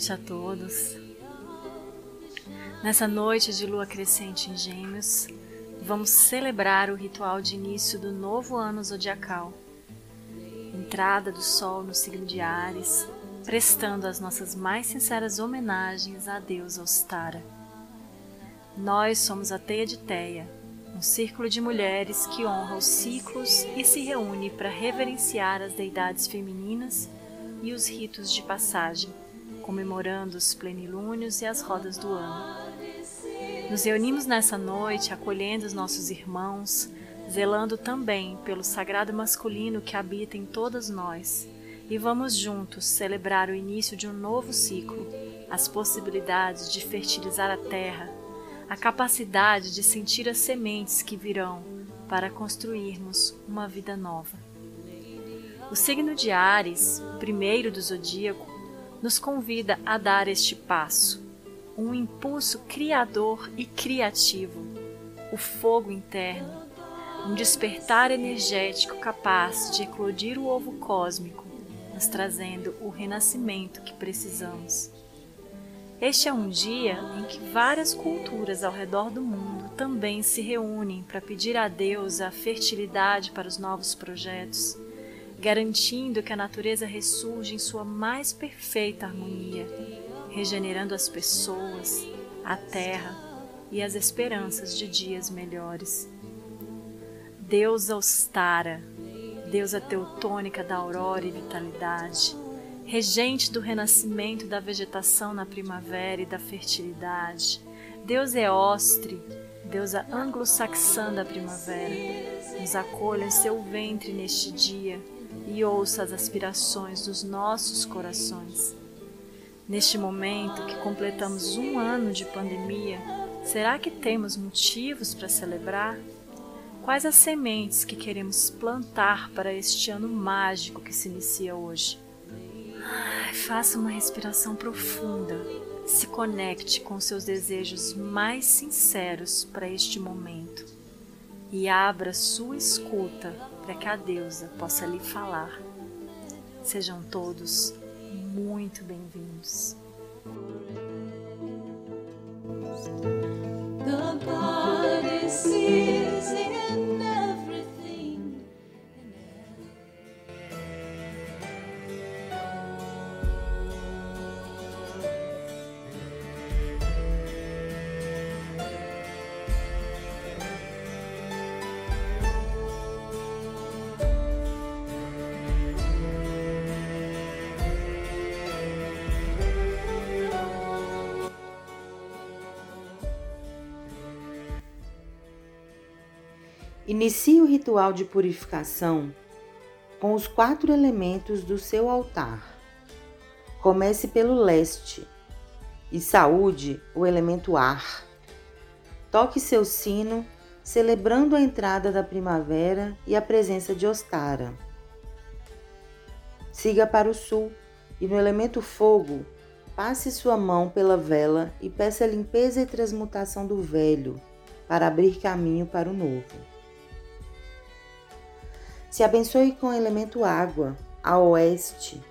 noite a todos. Nessa noite de lua crescente em Gêmeos, vamos celebrar o ritual de início do novo ano zodiacal. Entrada do Sol no signo de Ares, prestando as nossas mais sinceras homenagens a Deus Ostara. Nós somos a Teia de Teia, um círculo de mulheres que honra os ciclos e se reúne para reverenciar as deidades femininas e os ritos de passagem, comemorando os plenilúnios e as rodas do ano. Nos reunimos nessa noite acolhendo os nossos irmãos, zelando também pelo sagrado masculino que habita em todas nós, e vamos juntos celebrar o início de um novo ciclo, as possibilidades de fertilizar a terra, a capacidade de sentir as sementes que virão para construirmos uma vida nova. O signo de Ares, primeiro do zodíaco, nos convida a dar este passo, um impulso criador e criativo, o fogo interno, um despertar energético capaz de eclodir o ovo cósmico, nos trazendo o renascimento que precisamos. Este é um dia em que várias culturas ao redor do mundo também se reúnem para pedir a Deus a fertilidade para os novos projetos garantindo que a natureza ressurja em sua mais perfeita harmonia, regenerando as pessoas, a terra e as esperanças de dias melhores. Deusa Ostara, deusa teutônica da aurora e vitalidade, regente do renascimento da vegetação na primavera e da fertilidade, Deus Eostre, deusa anglo-saxã da primavera, nos acolha em seu ventre neste dia e ouça as aspirações dos nossos corações. Neste momento que completamos um ano de pandemia, será que temos motivos para celebrar? Quais as sementes que queremos plantar para este ano mágico que se inicia hoje? Ai, faça uma respiração profunda, se conecte com seus desejos mais sinceros para este momento e abra sua escuta para que a deusa possa lhe falar. Sejam todos muito bem-vindos. The Inicie o ritual de purificação com os quatro elementos do seu altar. Comece pelo leste e saúde o elemento ar. Toque seu sino, celebrando a entrada da primavera e a presença de Ostara. Siga para o sul e no elemento fogo, passe sua mão pela vela e peça a limpeza e transmutação do velho para abrir caminho para o novo. Se abençoe com o elemento água, a oeste,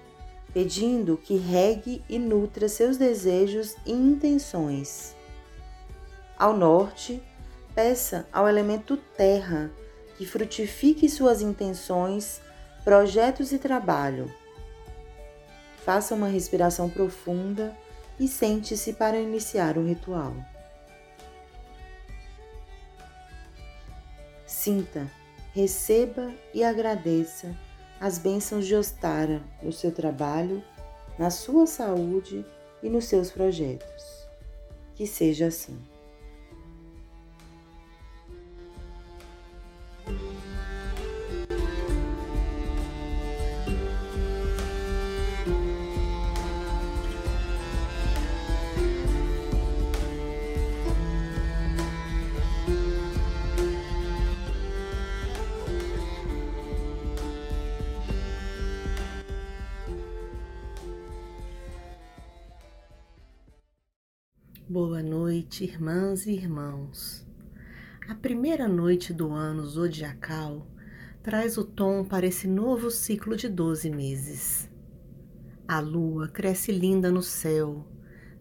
pedindo que regue e nutra seus desejos e intenções. Ao norte, peça ao elemento terra que frutifique suas intenções, projetos e trabalho. Faça uma respiração profunda e sente-se para iniciar o ritual. Sinta receba e agradeça as bênçãos de Ostara no seu trabalho, na sua saúde e nos seus projetos. Que seja assim. Boa noite, irmãs e irmãos. A primeira noite do ano zodiacal traz o tom para esse novo ciclo de 12 meses. A lua cresce linda no céu,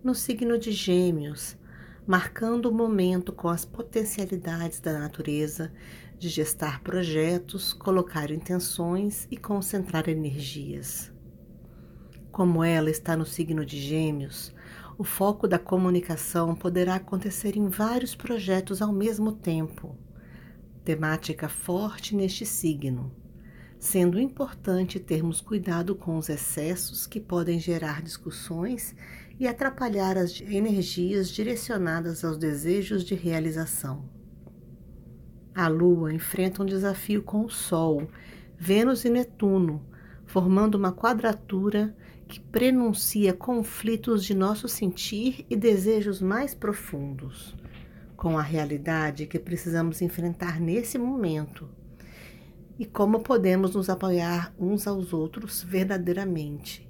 no signo de Gêmeos, marcando o momento com as potencialidades da natureza de gestar projetos, colocar intenções e concentrar energias. Como ela está no signo de Gêmeos, o foco da comunicação poderá acontecer em vários projetos ao mesmo tempo. Temática forte neste signo, sendo importante termos cuidado com os excessos que podem gerar discussões e atrapalhar as energias direcionadas aos desejos de realização. A Lua enfrenta um desafio com o Sol, Vênus e Netuno, formando uma quadratura que prenuncia conflitos de nosso sentir e desejos mais profundos, com a realidade que precisamos enfrentar nesse momento e como podemos nos apoiar uns aos outros verdadeiramente,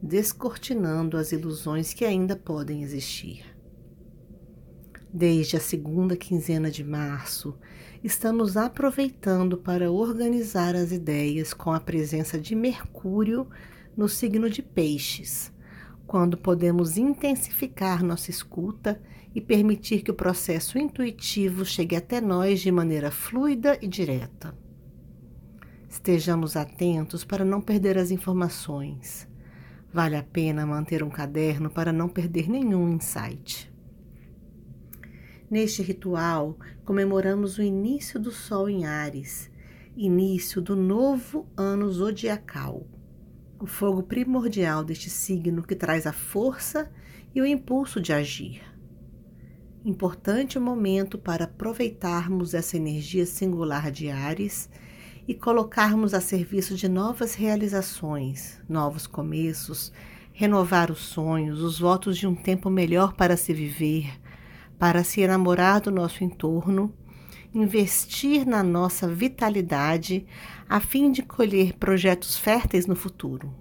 descortinando as ilusões que ainda podem existir. Desde a segunda quinzena de março, estamos aproveitando para organizar as ideias com a presença de Mercúrio no signo de Peixes, quando podemos intensificar nossa escuta e permitir que o processo intuitivo chegue até nós de maneira fluida e direta. Estejamos atentos para não perder as informações. Vale a pena manter um caderno para não perder nenhum insight. Neste ritual, comemoramos o início do Sol em Ares, início do novo ano zodiacal, o fogo primordial deste signo que traz a força e o impulso de agir. Importante momento para aproveitarmos essa energia singular de Ares e colocarmos a serviço de novas realizações, novos começos, renovar os sonhos, os votos de um tempo melhor para se viver, para se enamorar do nosso entorno, investir na nossa vitalidade a fim de colher projetos férteis no futuro.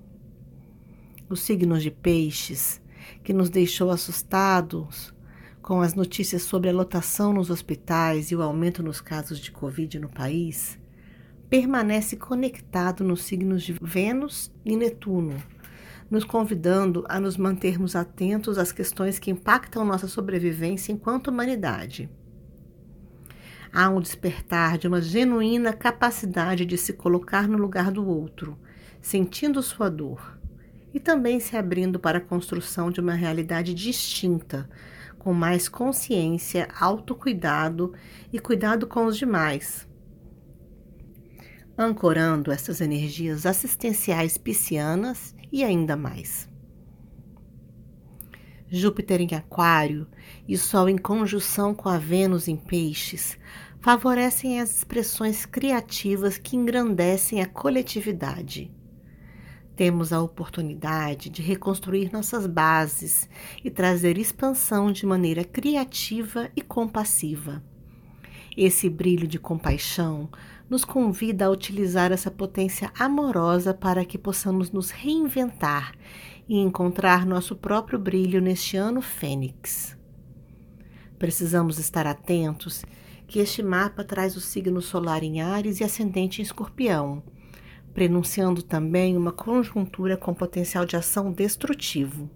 Os signos de peixes, que nos deixou assustados com as notícias sobre a lotação nos hospitais e o aumento nos casos de Covid no país, permanece conectado nos signos de Vênus e Netuno, nos convidando a nos mantermos atentos às questões que impactam nossa sobrevivência enquanto humanidade. Há um despertar de uma genuína capacidade de se colocar no lugar do outro, sentindo sua dor, e também se abrindo para a construção de uma realidade distinta, com mais consciência, autocuidado e cuidado com os demais, ancorando essas energias assistenciais piscianas e ainda mais. Júpiter em Aquário e Sol em conjunção com a Vênus em Peixes favorecem as expressões criativas que engrandecem a coletividade. Temos a oportunidade de reconstruir nossas bases e trazer expansão de maneira criativa e compassiva. Esse brilho de compaixão nos convida a utilizar essa potência amorosa para que possamos nos reinventar e encontrar nosso próprio brilho neste ano fênix. Precisamos estar atentos que este mapa traz o signo solar em Ares e ascendente em Escorpião, prenunciando também uma conjuntura com potencial de ação destrutivo.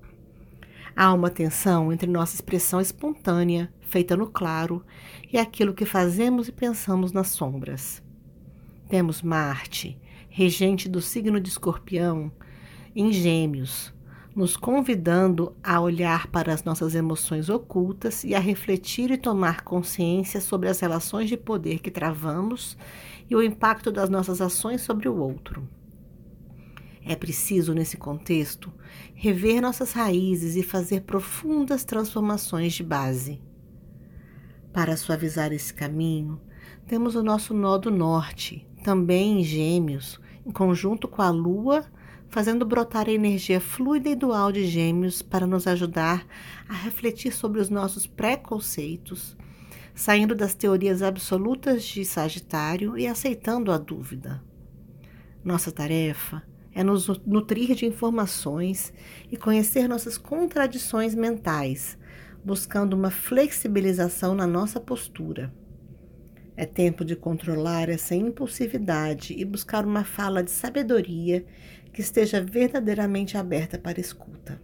Há uma tensão entre nossa expressão espontânea, feita no claro, e aquilo que fazemos e pensamos nas sombras. Temos Marte, regente do signo de Escorpião, em Gêmeos, nos convidando a olhar para as nossas emoções ocultas e a refletir e tomar consciência sobre as relações de poder que travamos e o impacto das nossas ações sobre o outro. É preciso, nesse contexto, rever nossas raízes e fazer profundas transformações de base. Para suavizar esse caminho, temos o nosso nó do norte, também em Gêmeos, em conjunto com a Lua, fazendo brotar a energia fluida e dual de Gêmeos para nos ajudar a refletir sobre os nossos preconceitos, saindo das teorias absolutas de Sagitário e aceitando a dúvida. Nossa tarefa é nos nutrir de informações e conhecer nossas contradições mentais, buscando uma flexibilização na nossa postura. É tempo de controlar essa impulsividade e buscar uma fala de sabedoria que esteja verdadeiramente aberta para escuta.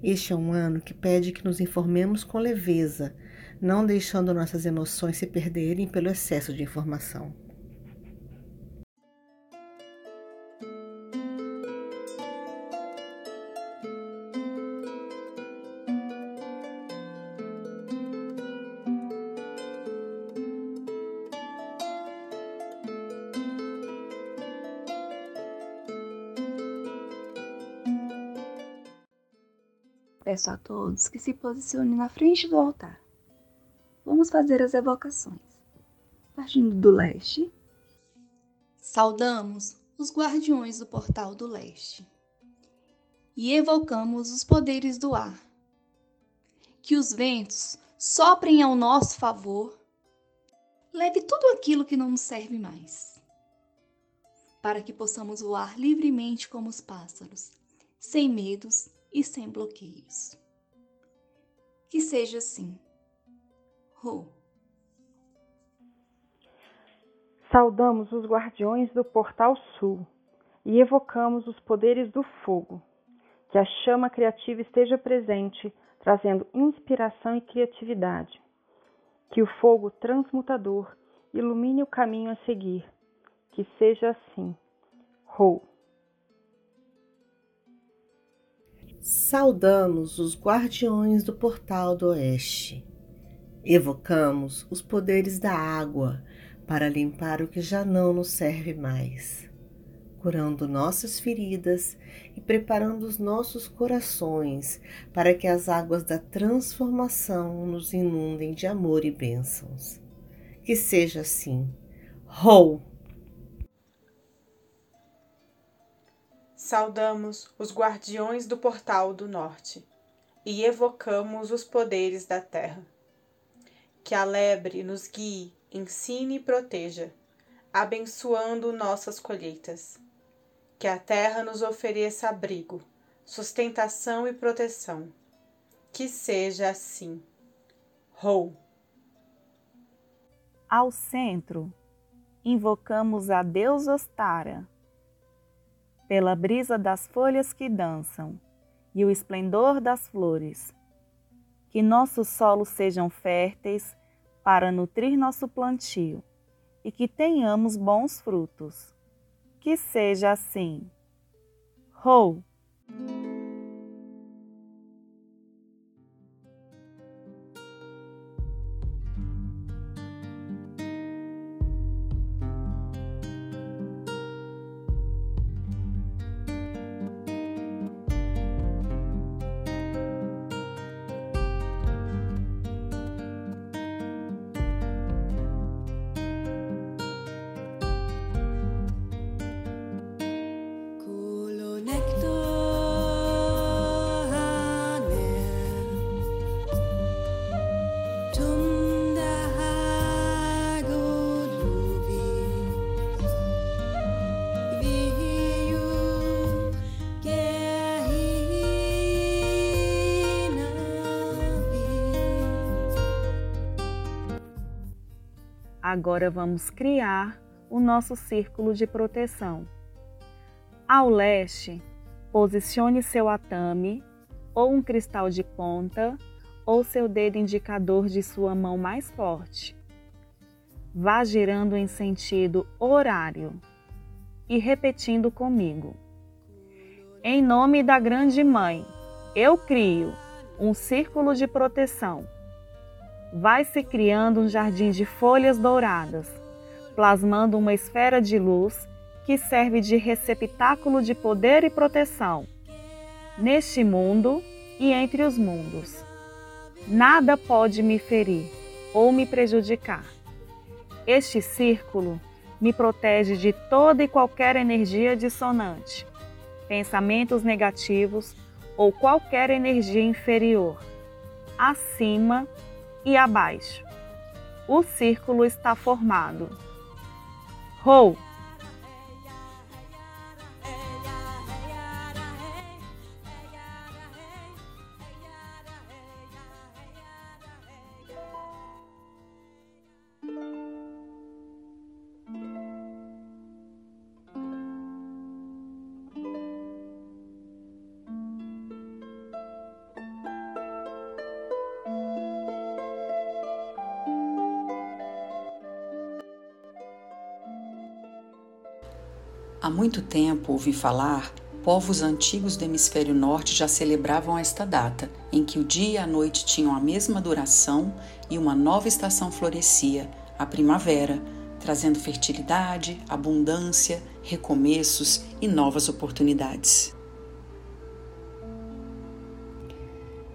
Este é um ano que pede que nos informemos com leveza, não deixando nossas emoções se perderem pelo excesso de informação. Peço a todos que se posicionem na frente do altar. Vamos fazer as evocações. Partindo do leste, saudamos os guardiões do portal do leste e evocamos os poderes do ar. Que os ventos soprem ao nosso favor, leve tudo aquilo que não nos serve mais, para que possamos voar livremente como os pássaros, sem medos e sem bloqueios. Que seja assim. Ro. Saudamos os guardiões do Portal Sul e evocamos os poderes do fogo. Que a chama criativa esteja presente, trazendo inspiração e criatividade. Que o fogo transmutador ilumine o caminho a seguir. Que seja assim. Rou. Saudamos os guardiões do portal do oeste. Evocamos os poderes da água para limpar o que já não nos serve mais, curando nossas feridas e preparando os nossos corações para que as águas da transformação nos inundem de amor e bênçãos. Que seja assim. Rou! Saudamos os guardiões do portal do norte e evocamos os poderes da terra. Que a lebre nos guie, ensine e proteja, abençoando nossas colheitas. Que a terra nos ofereça abrigo, sustentação e proteção. Que seja assim. Rou. Ao centro, invocamos a Deus Ostara pela brisa das folhas que dançam e o esplendor das flores. Que nossos solos sejam férteis para nutrir nosso plantio e que tenhamos bons frutos. Que seja assim. Rou! Agora vamos criar o nosso círculo de proteção. Ao leste, posicione seu atame ou um cristal de ponta ou seu dedo indicador de sua mão mais forte. Vá girando em sentido horário e repetindo comigo. Em nome da Grande Mãe, eu crio um círculo de proteção vai se criando um jardim de folhas douradas, plasmando uma esfera de luz que serve de receptáculo de poder e proteção, neste mundo e entre os mundos. Nada pode me ferir ou me prejudicar. Este círculo me protege de toda e qualquer energia dissonante, pensamentos negativos ou qualquer energia inferior, acima e abaixo. O círculo está formado. Rou. Muito tempo ouvi falar, povos antigos do hemisfério norte já celebravam esta data, em que o dia e a noite tinham a mesma duração e uma nova estação florescia, a primavera, trazendo fertilidade, abundância, recomeços e novas oportunidades.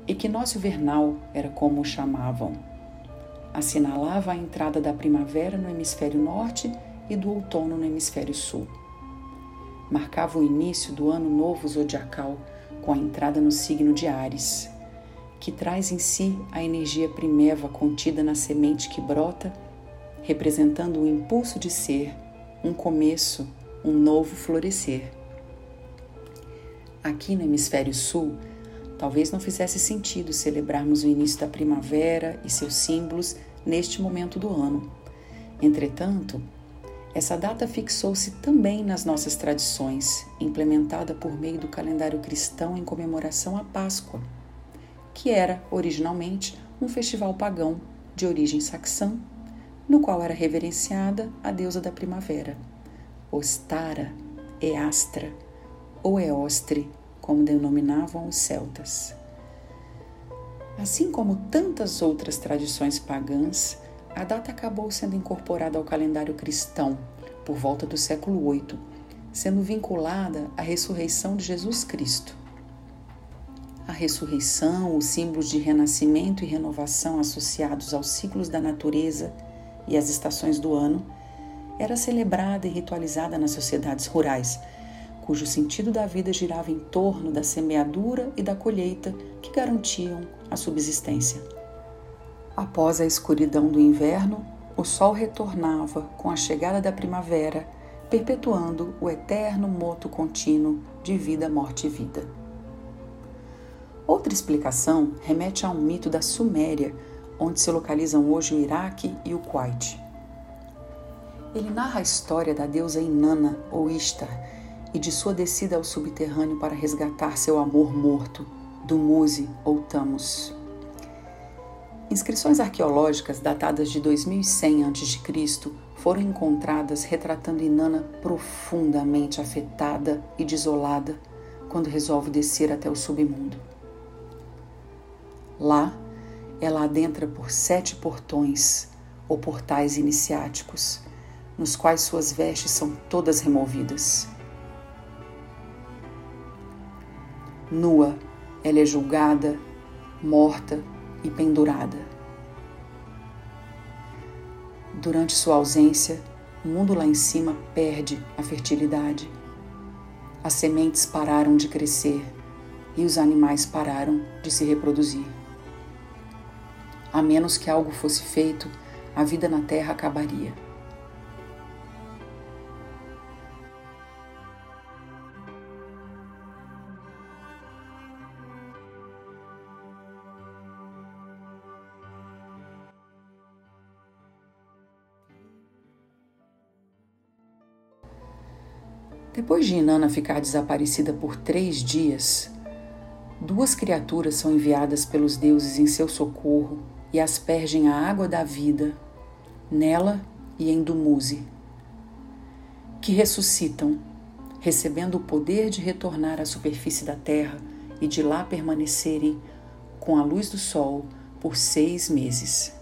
Equinócio vernal era como o chamavam. Assinalava a entrada da primavera no hemisfério norte e do outono no hemisfério sul marcava o início do ano novo zodiacal com a entrada no signo de Ares, que traz em si a energia primeva contida na semente que brota, representando o impulso de ser, um começo, um novo florescer. Aqui no hemisfério sul, talvez não fizesse sentido celebrarmos o início da primavera e seus símbolos neste momento do ano. Entretanto, essa data fixou-se também nas nossas tradições, implementada por meio do calendário cristão em comemoração à Páscoa, que era originalmente um festival pagão de origem saxã, no qual era reverenciada a deusa da primavera, Ostara, Eastra ou Eostre, como denominavam os celtas. Assim como tantas outras tradições pagãs, a data acabou sendo incorporada ao calendário cristão por volta do século VIII, sendo vinculada à ressurreição de Jesus Cristo. A ressurreição, os símbolos de renascimento e renovação associados aos ciclos da natureza e às estações do ano, era celebrada e ritualizada nas sociedades rurais, cujo sentido da vida girava em torno da semeadura e da colheita que garantiam a subsistência. Após a escuridão do inverno, o sol retornava com a chegada da primavera, perpetuando o eterno moto contínuo de vida, morte e vida. Outra explicação remete a um mito da Suméria, onde se localizam hoje o Iraque e o Kuwait. Ele narra a história da deusa Inanna ou Ishtar e de sua descida ao subterrâneo para resgatar seu amor morto, Dumuzi ou Tamus. Inscrições arqueológicas datadas de 2100 a.C. foram encontradas retratando Inanna profundamente afetada e desolada quando resolve descer até o submundo. Lá, ela adentra por sete portões ou portais iniciáticos, nos quais suas vestes são todas removidas. Nua, ela é julgada, morta e pendurada. Durante sua ausência, o mundo lá em cima perde a fertilidade. As sementes pararam de crescer e os animais pararam de se reproduzir. A menos que algo fosse feito, a vida na terra acabaria. Depois de Inanna ficar desaparecida por três dias, duas criaturas são enviadas pelos deuses em seu socorro e aspergem a água da vida nela e em Dumuzi, que ressuscitam, recebendo o poder de retornar à superfície da terra e de lá permanecerem com a luz do sol por seis meses.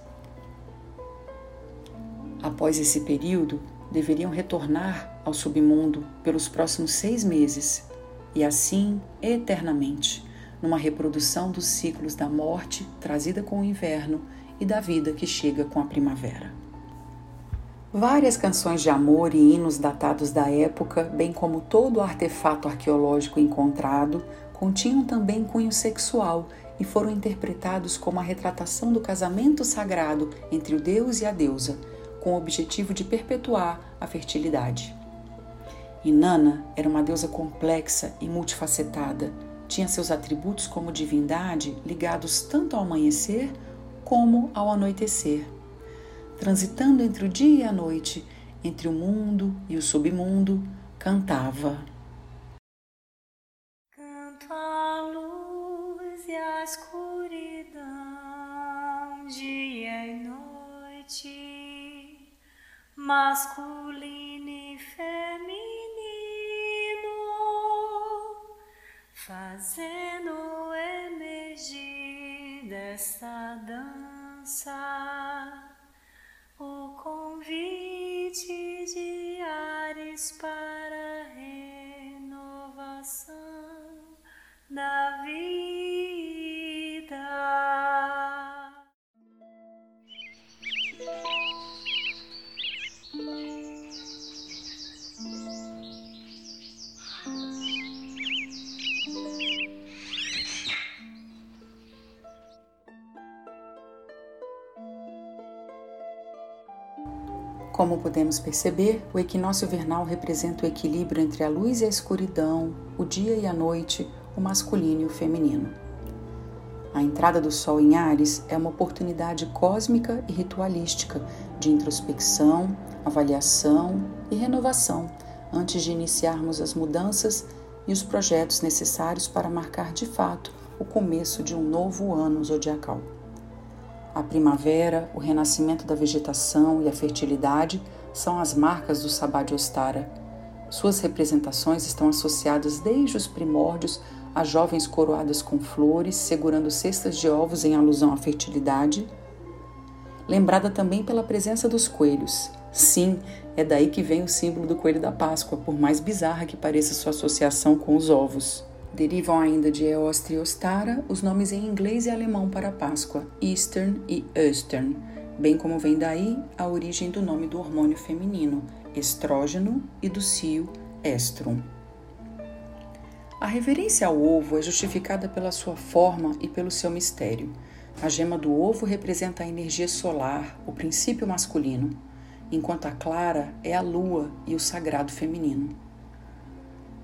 Após esse período, deveriam retornar ao submundo pelos próximos seis meses e assim eternamente, numa reprodução dos ciclos da morte trazida com o inverno e da vida que chega com a primavera. Várias canções de amor e hinos datados da época, bem como todo o artefato arqueológico encontrado, continham também cunho sexual e foram interpretados como a retratação do casamento sagrado entre o deus e a deusa, com o objetivo de perpetuar a fertilidade. Inanna era uma deusa complexa e multifacetada. Tinha seus atributos como divindade ligados tanto ao amanhecer como ao anoitecer. Transitando entre o dia e a noite, entre o mundo e o submundo, cantava. Canto a luz e a escuridão, dia e noite masculino e feminino. fazendo emergir desta dança o convite de ares para. Como podemos perceber, o equinócio vernal representa o equilíbrio entre a luz e a escuridão, o dia e a noite, o masculino e o feminino. A entrada do Sol em Ares é uma oportunidade cósmica e ritualística de introspecção, avaliação e renovação antes de iniciarmos as mudanças e os projetos necessários para marcar de fato o começo de um novo ano zodiacal. A primavera, o renascimento da vegetação e a fertilidade são as marcas do Sabá de Ostara. Suas representações estão associadas desde os primórdios a jovens coroadas com flores, segurando cestas de ovos em alusão à fertilidade. Lembrada também pela presença dos coelhos. Sim, é daí que vem o símbolo do coelho da Páscoa, por mais bizarra que pareça sua associação com os ovos. Derivam ainda de Eostre e Ostara os nomes em inglês e alemão para Páscoa, Eastern e Eastern, bem como vem daí a origem do nome do hormônio feminino, estrógeno, e do cio, estrum. A reverência ao ovo é justificada pela sua forma e pelo seu mistério. A gema do ovo representa a energia solar, o princípio masculino, enquanto a clara é a lua e o sagrado feminino.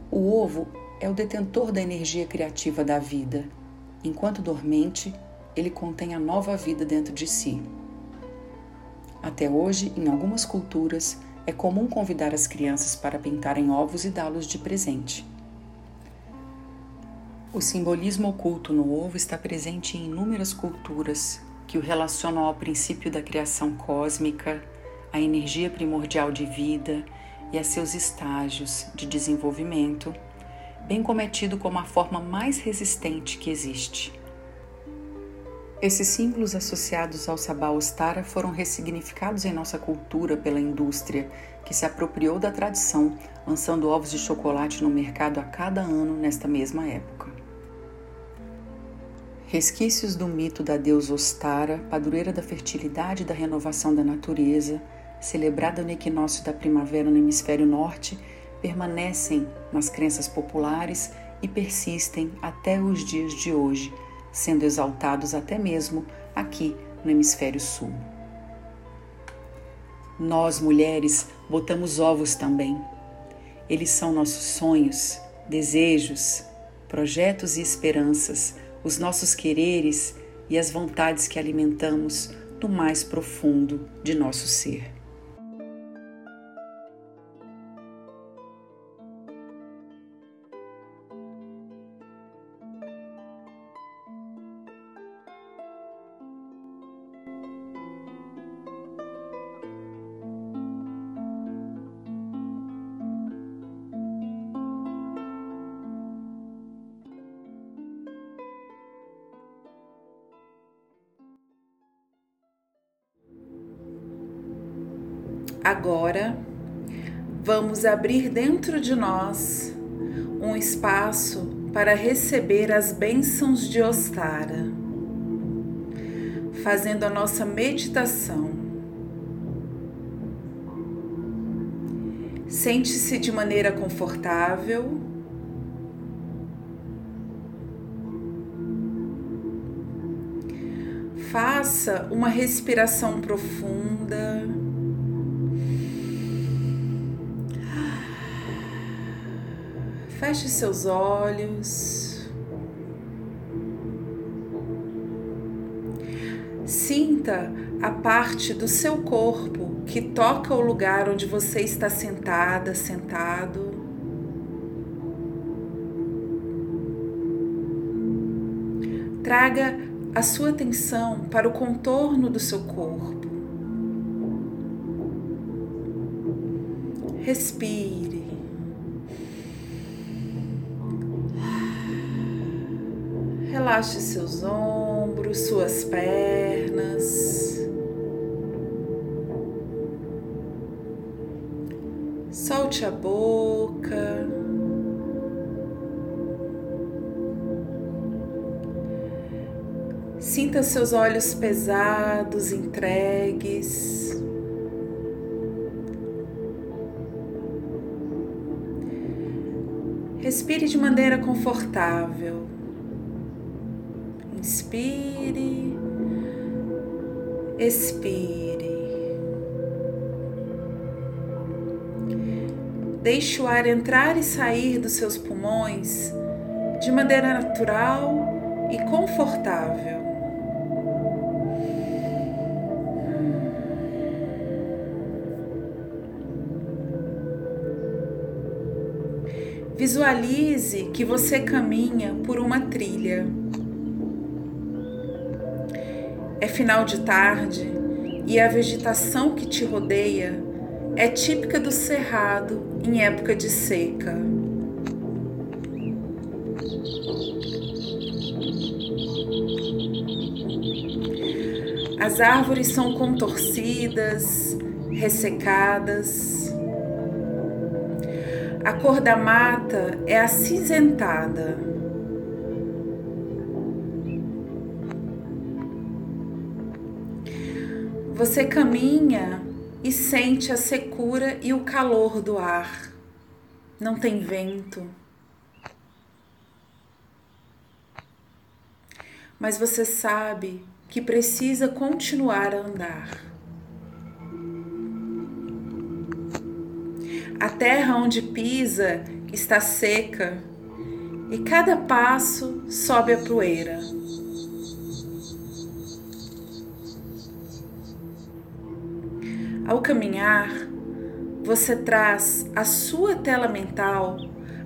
O ovo é o detentor da energia criativa da vida. Enquanto dormente, ele contém a nova vida dentro de si. Até hoje, em algumas culturas, é comum convidar as crianças para pintarem ovos e dá-los de presente. O simbolismo oculto no ovo está presente em inúmeras culturas que o relacionam ao princípio da criação cósmica, à energia primordial de vida e a seus estágios de desenvolvimento bem cometido como a forma mais resistente que existe. Esses símbolos associados ao sabá ostara foram ressignificados em nossa cultura pela indústria, que se apropriou da tradição, lançando ovos de chocolate no mercado a cada ano nesta mesma época. Resquícios do mito da deusa Ostara, padroeira da fertilidade e da renovação da natureza, celebrada no equinócio da primavera no hemisfério norte, permanecem nas crenças populares e persistem até os dias de hoje, sendo exaltados até mesmo aqui no hemisfério sul. Nós, mulheres, botamos ovos também. Eles são nossos sonhos, desejos, projetos e esperanças, os nossos quereres e as vontades que alimentamos no mais profundo de nosso ser. Agora, vamos abrir dentro de nós um espaço para receber as bênçãos de Ostara, fazendo a nossa meditação. Sente-se de maneira confortável. Faça uma respiração profunda. Feche seus olhos. Sinta a parte do seu corpo que toca o lugar onde você está sentada, sentado. Traga a sua atenção para o contorno do seu corpo. Respire. Relaxe seus ombros. suas pernas. Solte a boca. Sinta seus olhos pesados, entregues. Respire de maneira confortável. Inspire, expire. Deixe o ar entrar e sair dos seus pulmões de maneira natural e confortável. Visualize que você caminha por uma trilha. É final de tarde e a vegetação que te rodeia é típica do cerrado em época de seca. As árvores são contorcidas, ressecadas a cor da mata é acinzentada. Você caminha e sente a secura e o calor do ar. Não tem vento. Mas você sabe que precisa continuar a andar. A terra onde pisa está seca e cada passo sobe a poeira. Ao caminhar, você traz à sua tela mental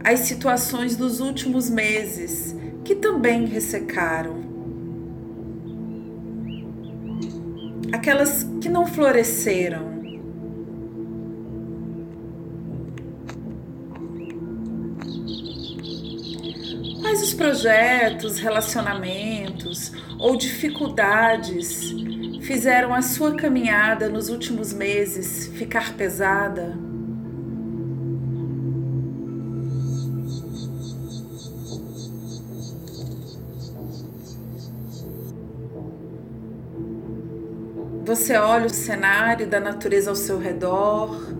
as situações dos últimos meses que também ressecaram. Aquelas que não floresceram Quais os projetos, relacionamentos ou dificuldades fizeram a sua caminhada nos últimos meses ficar pesada? Você olha o cenário da natureza ao seu redor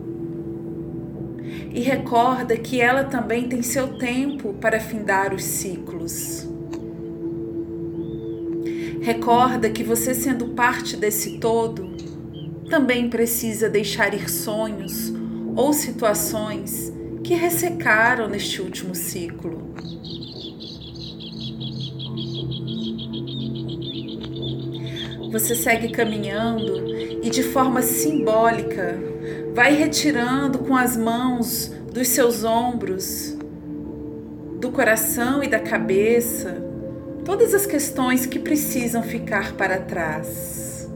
e recorda que ela também tem seu tempo para findar os ciclos. Recorda que você, sendo parte desse todo, também precisa deixar ir sonhos ou situações que ressecaram neste último ciclo. Você segue caminhando e, de forma simbólica, Vai retirando com as mãos dos seus ombros, do coração e da cabeça, todas as questões que precisam ficar para trás.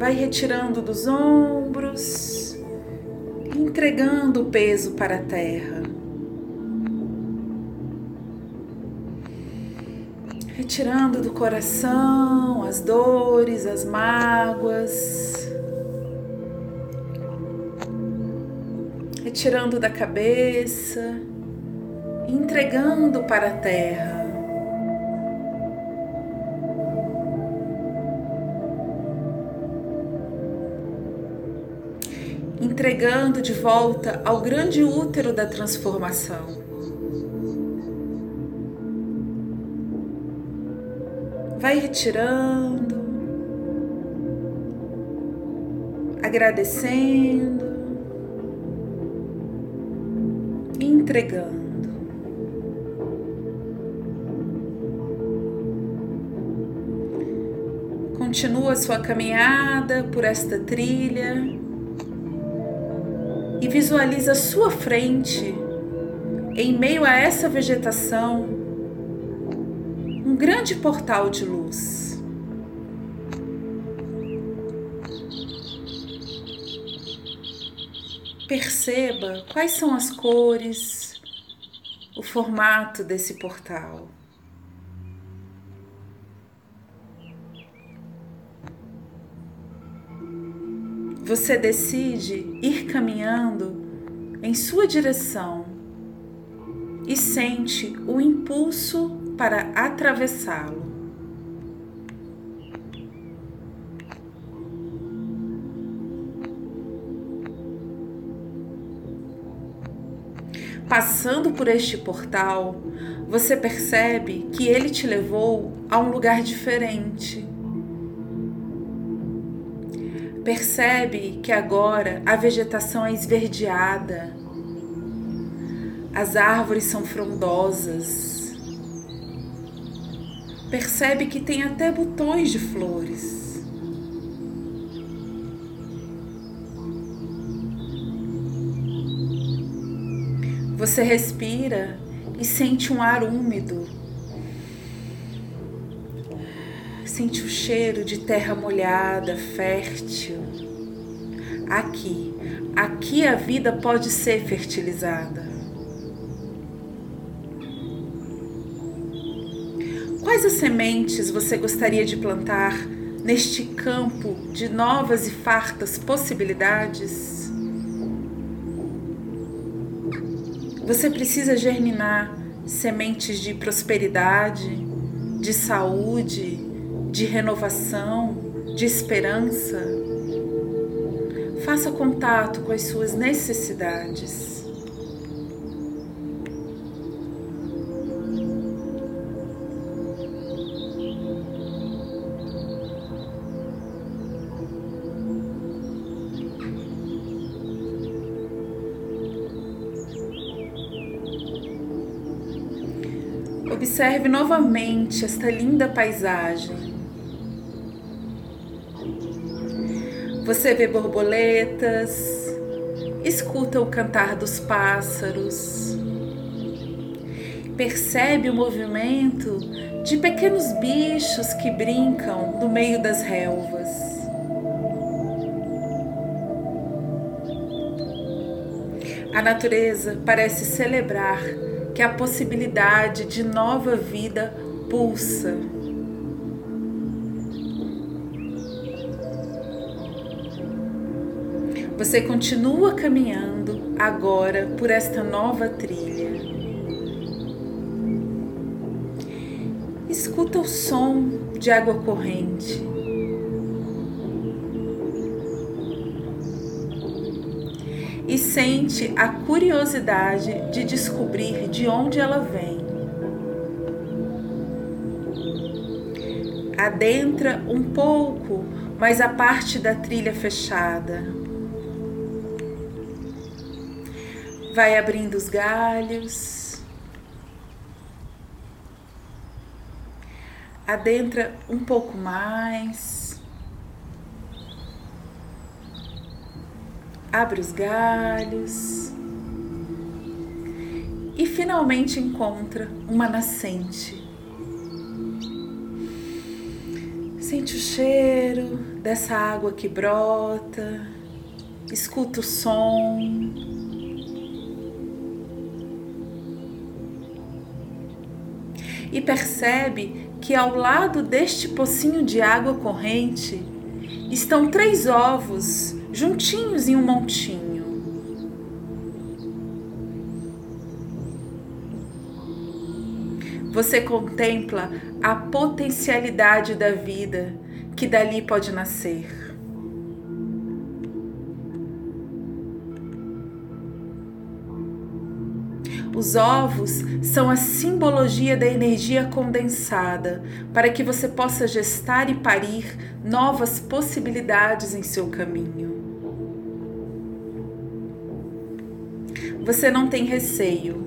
Vai retirando dos ombros, entregando o peso para a terra. retirando do coração as dores, as mágoas, retirando da cabeça, entregando para a terra. Entregando de volta ao grande útero da transformação. vai retirando, agradecendo, entregando. Continua sua caminhada por esta trilha e visualiza sua frente, em meio a essa vegetação, um grande portal de luz. Perceba quais são as cores, o formato desse portal. Você decide ir caminhando em sua direção e sente o impulso para atravessá-lo. Passando por este portal, você percebe que ele te levou a um lugar diferente. Percebe que agora a vegetação é esverdeada, as árvores são frondosas. Percebe que tem até botões de flores. Você respira e sente um ar úmido. Sente o cheiro de terra molhada, fértil. Aqui, aqui a vida pode ser fertilizada. Quais as sementes você gostaria de plantar neste campo de novas e fartas possibilidades? Você precisa germinar sementes de prosperidade, de saúde, de renovação, de esperança. Faça contato com as suas necessidades. Observe novamente esta linda paisagem. Você vê borboletas, escuta o cantar dos pássaros, percebe o movimento de pequenos bichos que brincam no meio das relvas. A natureza parece celebrar que a possibilidade de nova vida pulsa. Você continua caminhando agora por esta nova trilha. Escuta o som de água corrente. e sente a curiosidade de descobrir de onde ela vem. Adentra um pouco mais a parte da trilha fechada. Vai abrindo os galhos. Adentra um pouco mais. abre os galhos e finalmente encontra uma nascente. Sente o cheiro dessa água que brota, escuta o som. E percebe que ao lado deste pocinho de água corrente estão três ovos juntinhos em um montinho. Você contempla a potencialidade da vida que dali pode nascer. Os ovos são a simbologia da energia condensada para que você possa gestar e parir novas possibilidades em seu caminho. Você não tem receio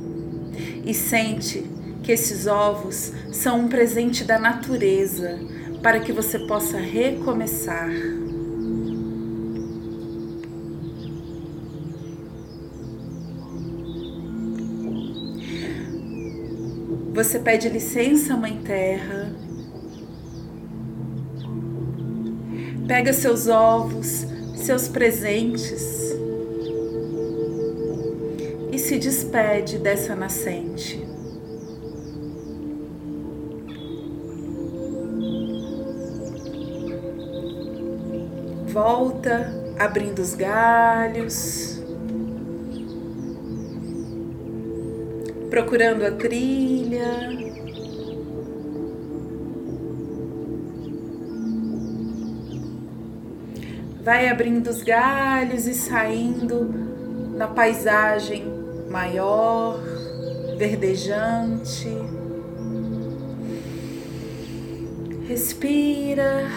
e sente que esses ovos são um presente da natureza para que você possa recomeçar. Você pede licença, Mãe Terra. Pega seus ovos, seus presentes se despede dessa nascente. Volta abrindo os galhos, procurando a trilha. vai abrindo os galhos e saindo na paisagem maior, verdejante. Respira,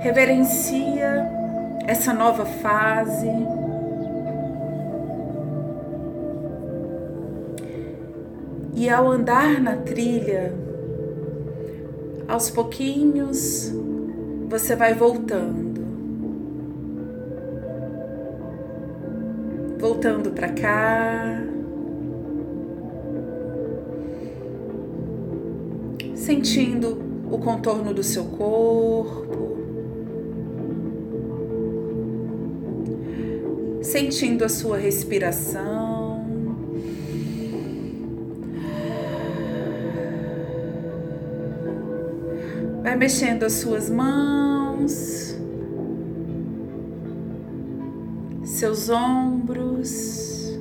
reverencia essa nova fase. E ao andar na trilha, aos pouquinhos, você vai voltando. Voltando para cá. Sentindo o contorno do seu corpo. Sentindo a sua respiração. Vai mexendo as suas mãos, seus ombros.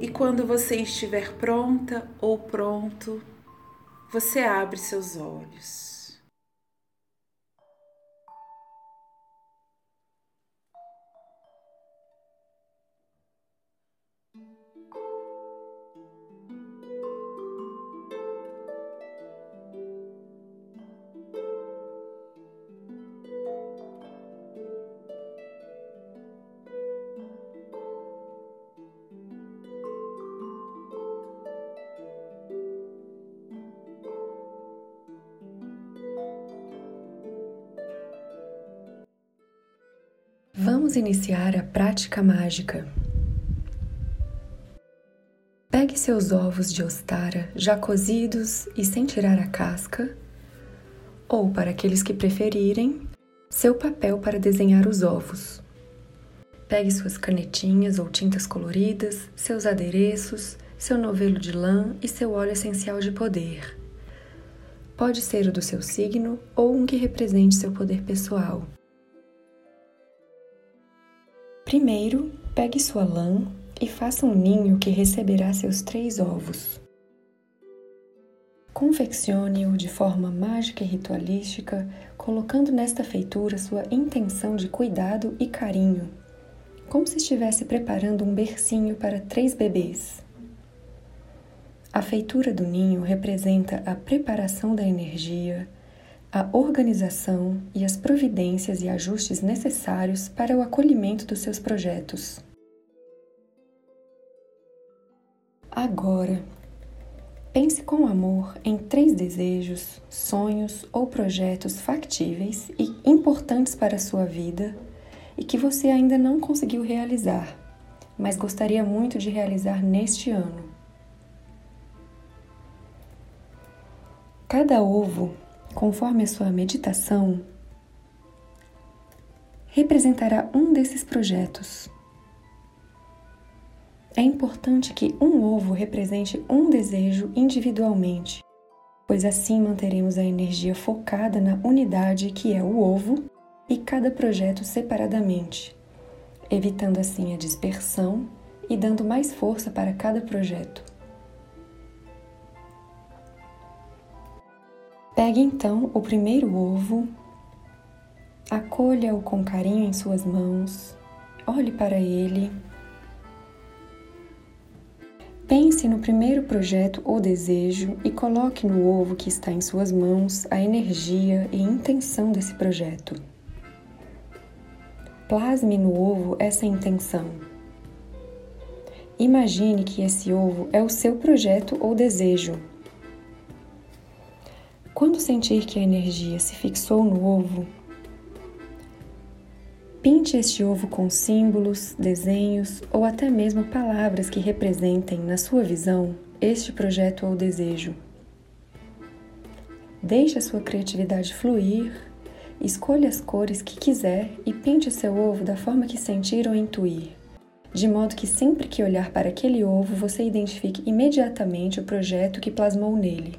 E quando você estiver pronta ou pronto, você abre seus olhos. Vamos iniciar a prática mágica. Pegue seus ovos de ostara já cozidos e sem tirar a casca, ou, para aqueles que preferirem, seu papel para desenhar os ovos. Pegue suas canetinhas ou tintas coloridas, seus adereços, seu novelo de lã e seu óleo essencial de poder. Pode ser o do seu signo ou um que represente seu poder pessoal. Primeiro, pegue sua lã e faça um ninho que receberá seus três ovos. Confeccione-o de forma mágica e ritualística, colocando nesta feitura sua intenção de cuidado e carinho, como se estivesse preparando um bercinho para três bebês. A feitura do ninho representa a preparação da energia, a organização e as providências e ajustes necessários para o acolhimento dos seus projetos. Agora, pense com amor em três desejos, sonhos ou projetos factíveis e importantes para a sua vida e que você ainda não conseguiu realizar, mas gostaria muito de realizar neste ano. Cada ovo conforme a sua meditação, representará um desses projetos. É importante que um ovo represente um desejo individualmente, pois assim manteremos a energia focada na unidade que é o ovo e cada projeto separadamente, evitando assim a dispersão e dando mais força para cada projeto. Pegue então o primeiro ovo, acolha-o com carinho em suas mãos, olhe para ele. Pense no primeiro projeto ou desejo e coloque no ovo que está em suas mãos a energia e intenção desse projeto. Plasme no ovo essa intenção. Imagine que esse ovo é o seu projeto ou desejo quando sentir que a energia se fixou no ovo, pinte este ovo com símbolos, desenhos ou até mesmo palavras que representem, na sua visão, este projeto ou desejo. Deixe a sua criatividade fluir, escolha as cores que quiser e pinte seu ovo da forma que sentir ou intuir. de modo que sempre que olhar para aquele ovo você identifique imediatamente o projeto que plasmou nele.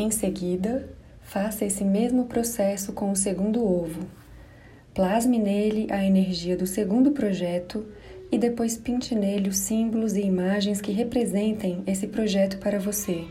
Em seguida, faça esse mesmo processo com o segundo ovo. Plasme nele a energia do segundo projeto e depois pinte nele os símbolos e imagens que representem esse projeto para você.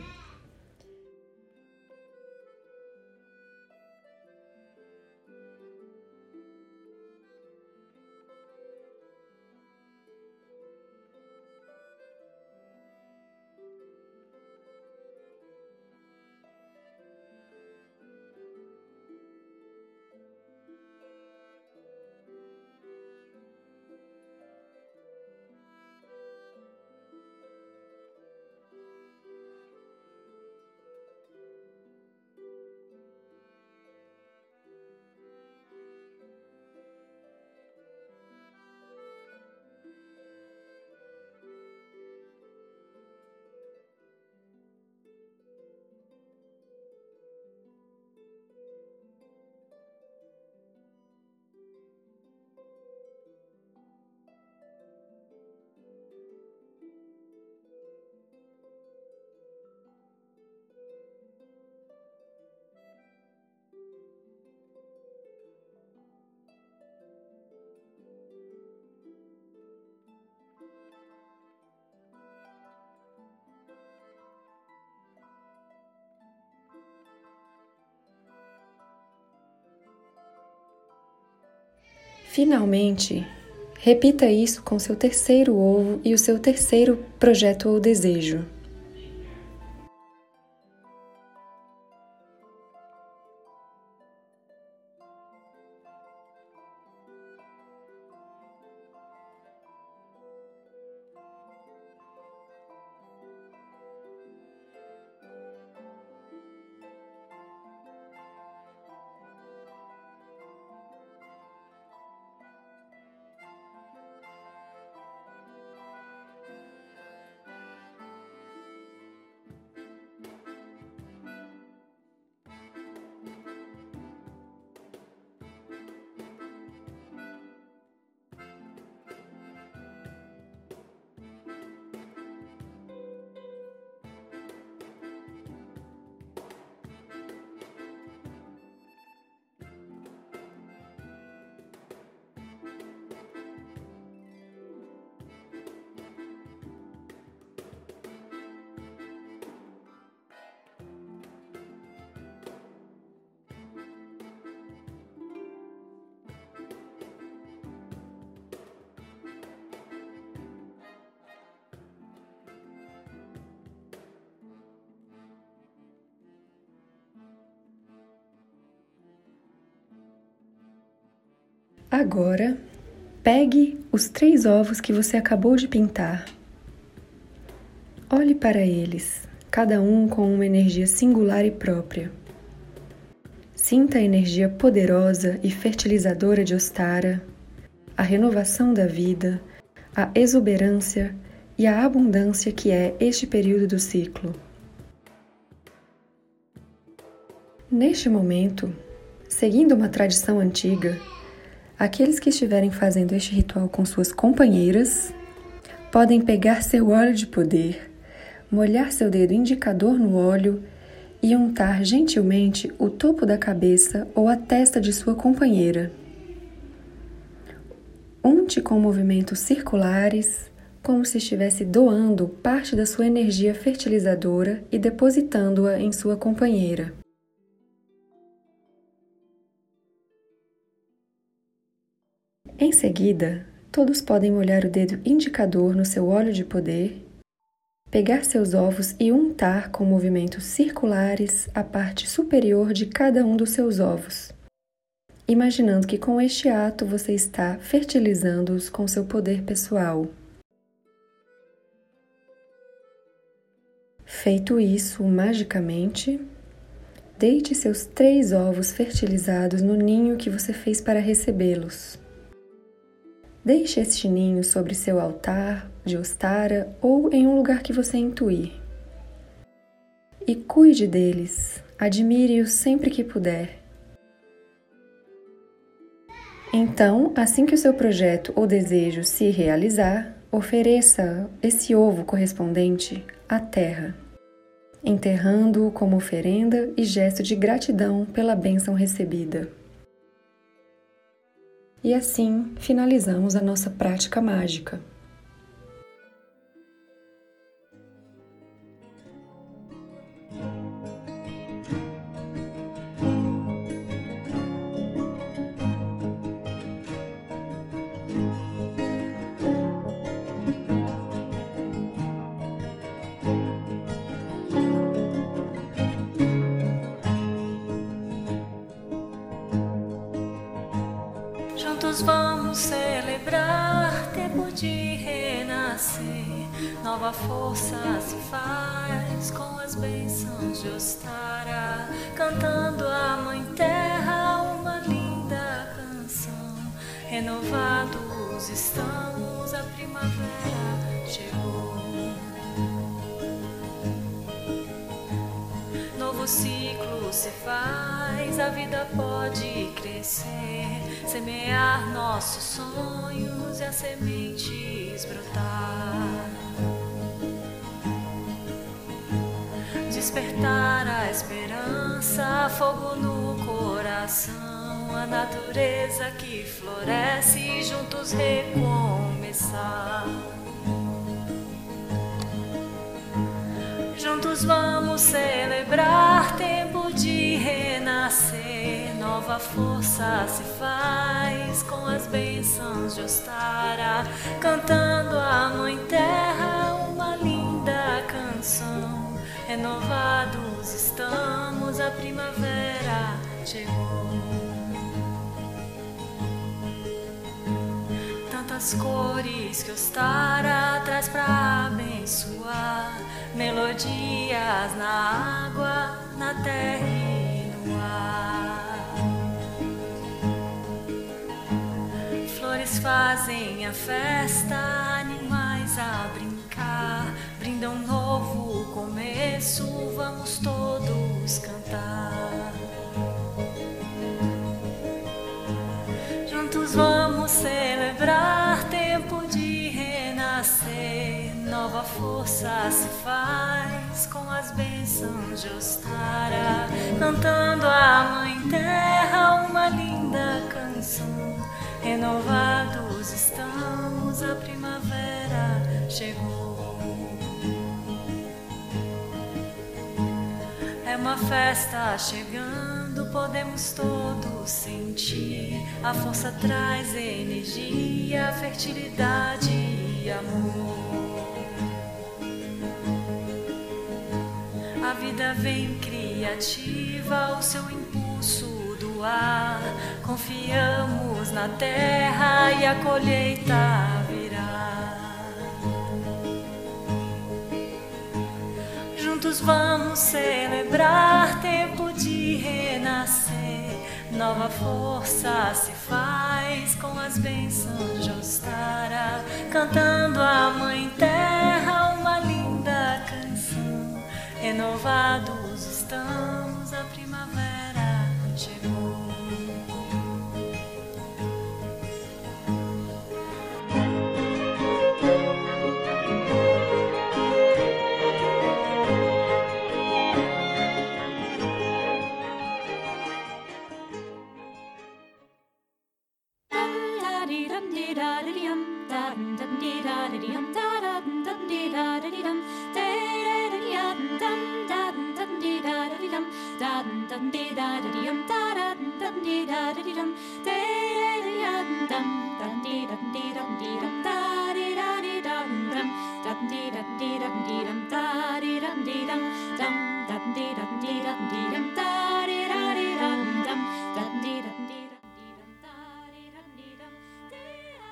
Finalmente, repita isso com seu terceiro ovo e o seu terceiro projeto ou desejo. Agora, pegue os três ovos que você acabou de pintar. Olhe para eles, cada um com uma energia singular e própria. Sinta a energia poderosa e fertilizadora de Ostara, a renovação da vida, a exuberância e a abundância que é este período do ciclo. Neste momento, seguindo uma tradição antiga, Aqueles que estiverem fazendo este ritual com suas companheiras podem pegar seu óleo de poder, molhar seu dedo indicador no óleo e untar gentilmente o topo da cabeça ou a testa de sua companheira. Unte com movimentos circulares, como se estivesse doando parte da sua energia fertilizadora e depositando-a em sua companheira. Em seguida, todos podem molhar o dedo indicador no seu óleo de poder, pegar seus ovos e untar com movimentos circulares a parte superior de cada um dos seus ovos, imaginando que com este ato você está fertilizando-os com seu poder pessoal. Feito isso magicamente, deite seus três ovos fertilizados no ninho que você fez para recebê-los. Deixe este ninho sobre seu altar de Ostara ou em um lugar que você intuir. E cuide deles, admire-os sempre que puder. Então, assim que o seu projeto ou desejo se realizar, ofereça esse ovo correspondente à terra, enterrando-o como oferenda e gesto de gratidão pela bênção recebida. E assim finalizamos a nossa prática mágica. Vamos celebrar tempo de renascer. Nova força se faz com as bênçãos de Ostara, cantando a Mãe Terra uma linda canção. Renovados estamos, a primavera chegou. Novo ciclo se faz, a vida pode crescer semear nossos sonhos e as sementes brotar. Despertar a esperança, fogo no coração, a natureza que floresce juntos recomeçar. Juntos vamos celebrar tempo de renascer. Nova força se faz com as bênçãos de Ostara, cantando a Mãe Terra uma linda canção. Renovados estamos, a primavera chegou. Tantas cores que Ostara traz pra abençoar melodias na água, na terra e no ar. Flores fazem a festa, animais a brincar, brindam um novo começo, vamos todos cantar. Juntos vamos celebrar nova força se faz com as bênçãos de Ostara, cantando a Mãe Terra uma linda canção. Renovados estamos, a primavera chegou. É uma festa chegando, podemos todos sentir. A força traz energia, fertilidade e amor. A vida vem criativa, o seu impulso do ar. Confiamos na terra e a colheita virá. Juntos vamos celebrar tempo de renascer. Nova força se faz com as bênçãos de Ostara, cantando a Mãe Terra Renovados estamos,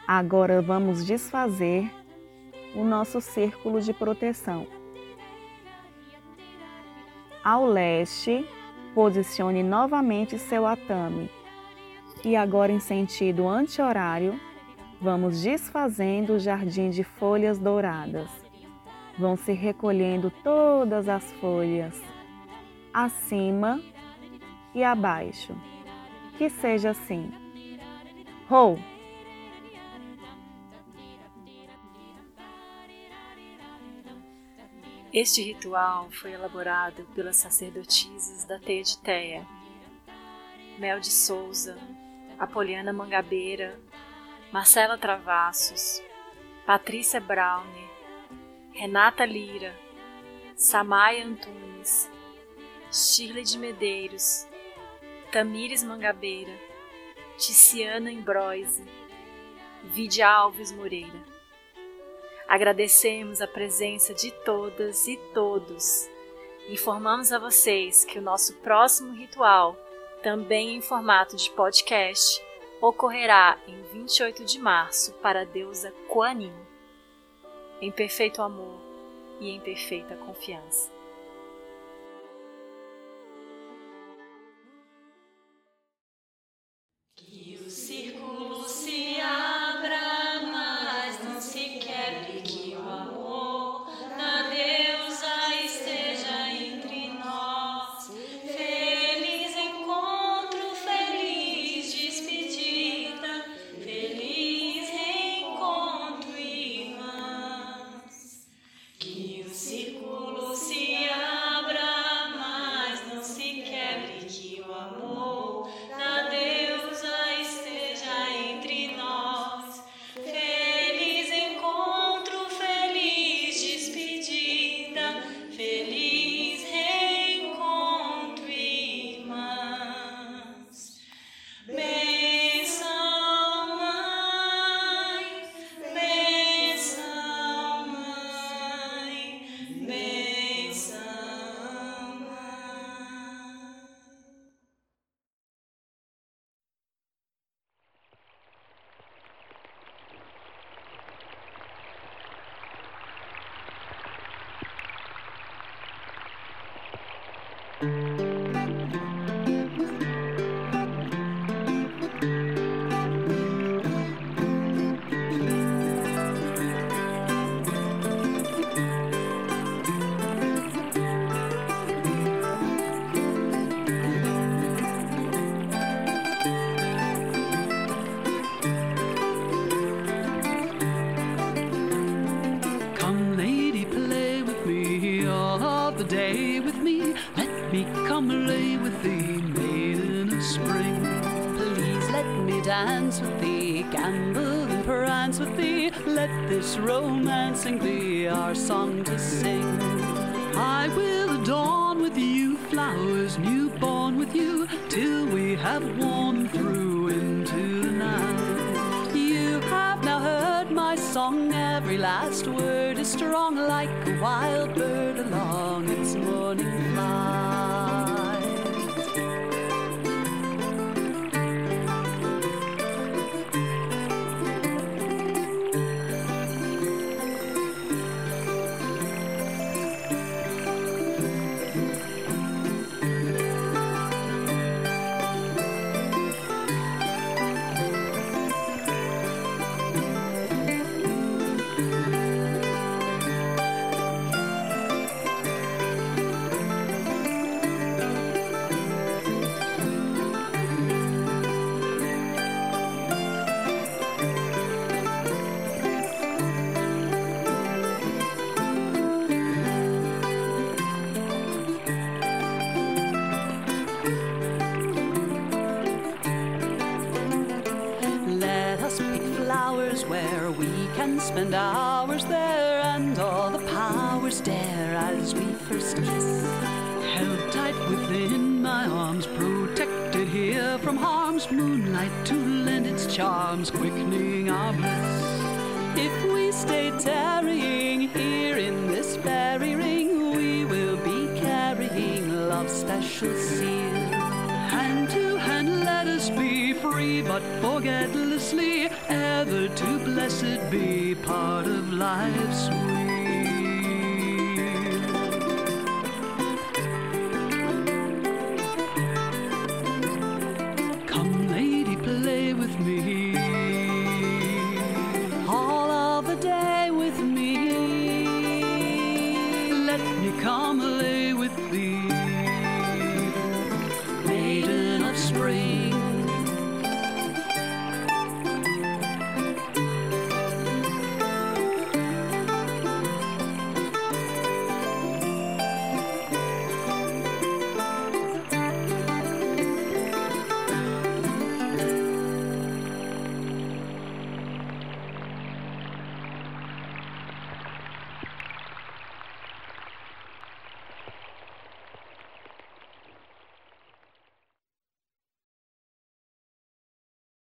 Agora vamos desfazer o nosso círculo de proteção. Ao leste, posicione novamente seu atame. E agora, em sentido anti-horário, vamos desfazendo o jardim de folhas douradas. Vão se recolhendo todas as folhas, acima e abaixo. Que seja assim. Rou! Este ritual foi elaborado pelas sacerdotisas da Teia de Teia, Mel de Souza, Apoliana Mangabeira, Marcela Travassos, Patrícia Browne, Renata Lira, Samaya Antunes, Shirley de Medeiros, Tamires Mangabeira, Ticiana Embroise, Vidia Alves Moreira. Agradecemos a presença de todas e todos. Informamos a vocês que o nosso próximo ritual, também em formato de podcast, ocorrerá em 28 de março para a deusa Kuan em perfeito amor e em perfeita confiança. Spend hours there and all the powers dare as we first kiss. Held tight within my arms, protected here from harm's moonlight to lend its charms, quickening our bliss. If we stay tarrying here in this fairy ring, we will be carrying love's special seal. Hand to hand, let us be free, but forget blessed be part of life's.